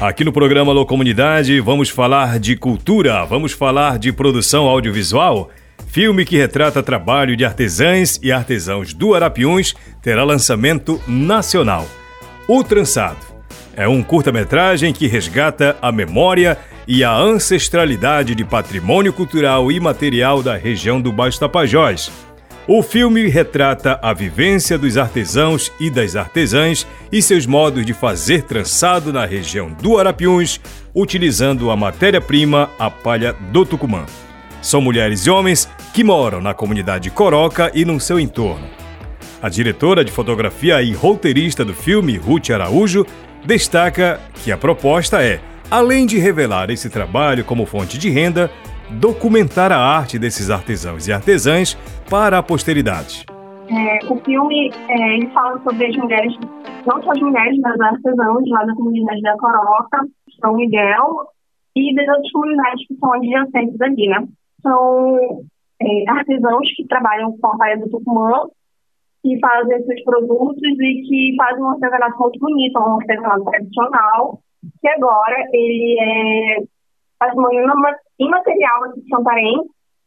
Aqui no programa Alô Comunidade vamos falar de cultura, vamos falar de produção audiovisual. Filme que retrata trabalho de artesãs e artesãos do Arapiuns terá lançamento nacional. O Trançado é um curta-metragem que resgata a memória e a ancestralidade de patrimônio cultural e material da região do Baixo Tapajós. O filme retrata a vivência dos artesãos e das artesãs e seus modos de fazer trançado na região do Arapiuns, utilizando a matéria-prima, a palha do Tucumã. São mulheres e homens que moram na comunidade Coroca e no seu entorno. A diretora de fotografia e roteirista do filme, Ruth Araújo, destaca que a proposta é, além de revelar esse trabalho como fonte de renda, documentar a arte desses artesãos e artesãs para a posteridade. É, o filme é, ele fala sobre as mulheres, não só as mulheres, mas artesãos lá da comunidade da Coroca, São Miguel e das outras comunidades que são adjacentes ali, né? São é, artesãos que trabalham com a palha do Tucumã, que fazem seus produtos e que fazem um artesanato muito bonito, um artesanato tradicional, que agora ele é patrimônio imaterial aqui de Santarém,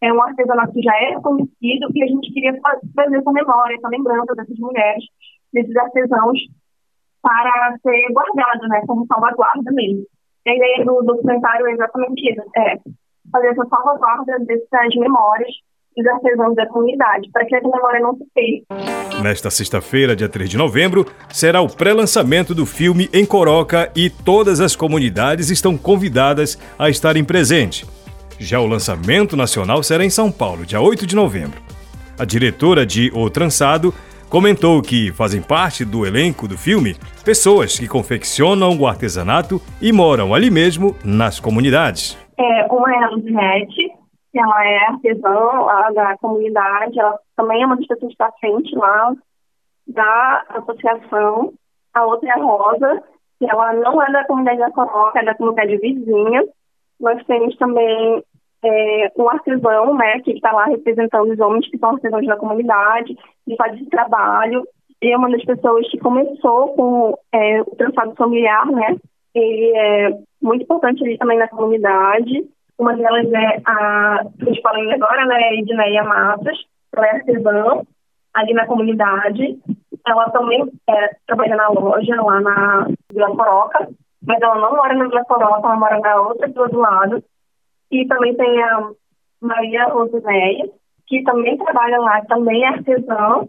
é um artesanato que já era conhecido e a gente queria trazer essa memória, essa lembrança dessas mulheres, desses artesãos, para ser guardado, né, como salvaguarda mesmo. E a ideia do documentário é exatamente isso, é fazer essa salvaguarda dessas memórias dos artesãos da comunidade, para que essa memória não se perca. Nesta sexta-feira, dia 3 de novembro, será o pré-lançamento do filme em Coroca e todas as comunidades estão convidadas a estarem presentes. Já o lançamento nacional será em São Paulo, dia 8 de novembro. A diretora de O Trançado comentou que fazem parte do elenco do filme pessoas que confeccionam o artesanato e moram ali mesmo nas comunidades. É, uma é a Luzinete, que ela é artesã lá da comunidade, ela também é uma das pessoas à frente lá da associação. A outra é a Rosa, que ela não é da comunidade da Coroca, é da comunidade vizinha. Nós temos também é, artesão, né, que está lá representando os homens que são artesãos da comunidade, que faz esse trabalho. Ele é uma das pessoas que começou com é, o trançado familiar, né? Ele é muito importante ali também na comunidade. Uma delas é a que eu falei agora, né, Edneia Matos, ela é artesã ali na comunidade. Ela também é, trabalha na loja lá na Vila Coroca, mas ela não mora na Vila Coroca, ela mora na outra do lado. E também tem a Maria Rosinéia, que também trabalha lá, também é artesã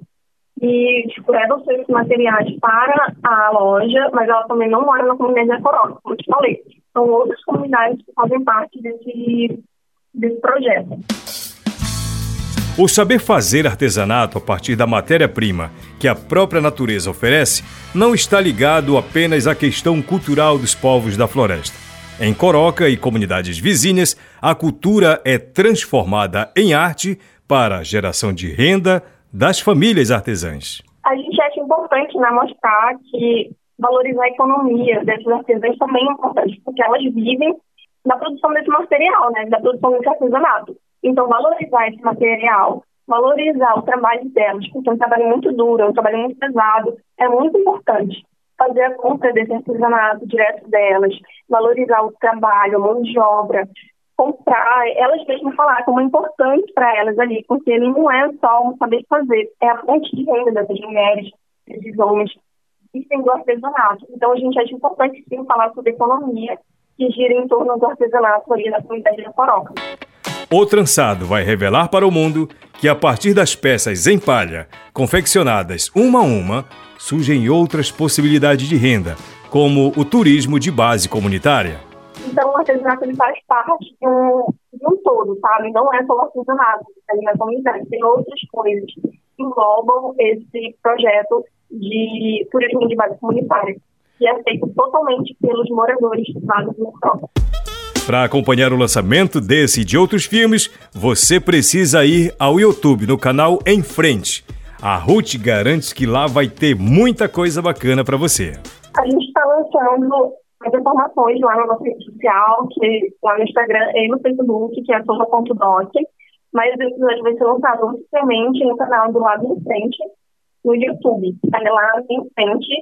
e tipo, leva os seus materiais para a loja, mas ela também não mora na comunidade da Corona, como te falei. São outras comunidades que fazem parte desse, desse projeto. O saber fazer artesanato a partir da matéria-prima que a própria natureza oferece não está ligado apenas à questão cultural dos povos da floresta. Em Coroca e comunidades vizinhas, a cultura é transformada em arte para a geração de renda das famílias artesãs. A gente acha importante né, mostrar que valorizar a economia desses artesãos também é importante, porque elas vivem da produção desse material, né, da produção desse artesanato. Então, valorizar esse material, valorizar o trabalho delas, porque é um trabalho muito duro, é um trabalho muito pesado, é muito importante fazer a compra desse artesanato direto delas, valorizar o trabalho, a mão de obra, comprar, elas mesmas falar como é importante para elas ali, porque ele não é só um saber fazer, é a fonte de renda dessas mulheres, desses homens, que tem do artesanato. Então a gente acha importante sim falar sobre economia que gira em torno do artesanato ali na comunidade da Coroca. O trançado vai revelar para o mundo que a partir das peças em palha, confeccionadas uma a uma, surgem outras possibilidades de renda, como o turismo de base comunitária. Então, o artesanato ele faz parte de um, de um todo, sabe? Não é só o artesanato ali na comunidade, tem outras coisas que englobam esse projeto de turismo de base comunitária, que é feito totalmente pelos moradores lá do Mocó. Para acompanhar o lançamento desse e de outros filmes, você precisa ir ao YouTube no canal Em Frente. A Ruth garante que lá vai ter muita coisa bacana para você. A gente está lançando as informações lá na nossa rede social, que lá no Instagram e no Facebook, que é soja.doc. Mas o episódio vai ser lançado oficialmente no canal do Lado em Frente, no YouTube. Tá lá em frente,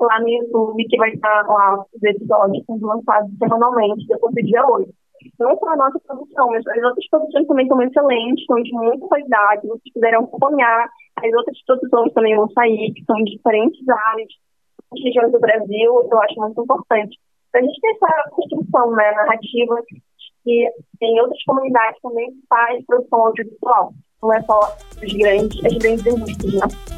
lá no YouTube, que vai estar lá os episódios sendo lançados semanalmente, depois do dia 8. Não só a nossa produção, mas as outras produções também são excelentes, são de muita qualidade, vocês puderam acompanhar. As outras produções também vão sair, que são de diferentes áreas, regiões do Brasil, eu acho muito importante. Para a gente ter essa construção né, narrativa que em outras comunidades também faz produção audiovisual. Não é só os grandes, as grandes indústrias, né?